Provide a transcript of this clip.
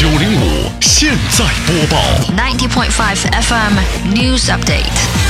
九零五现在播报 ninety point five fm news update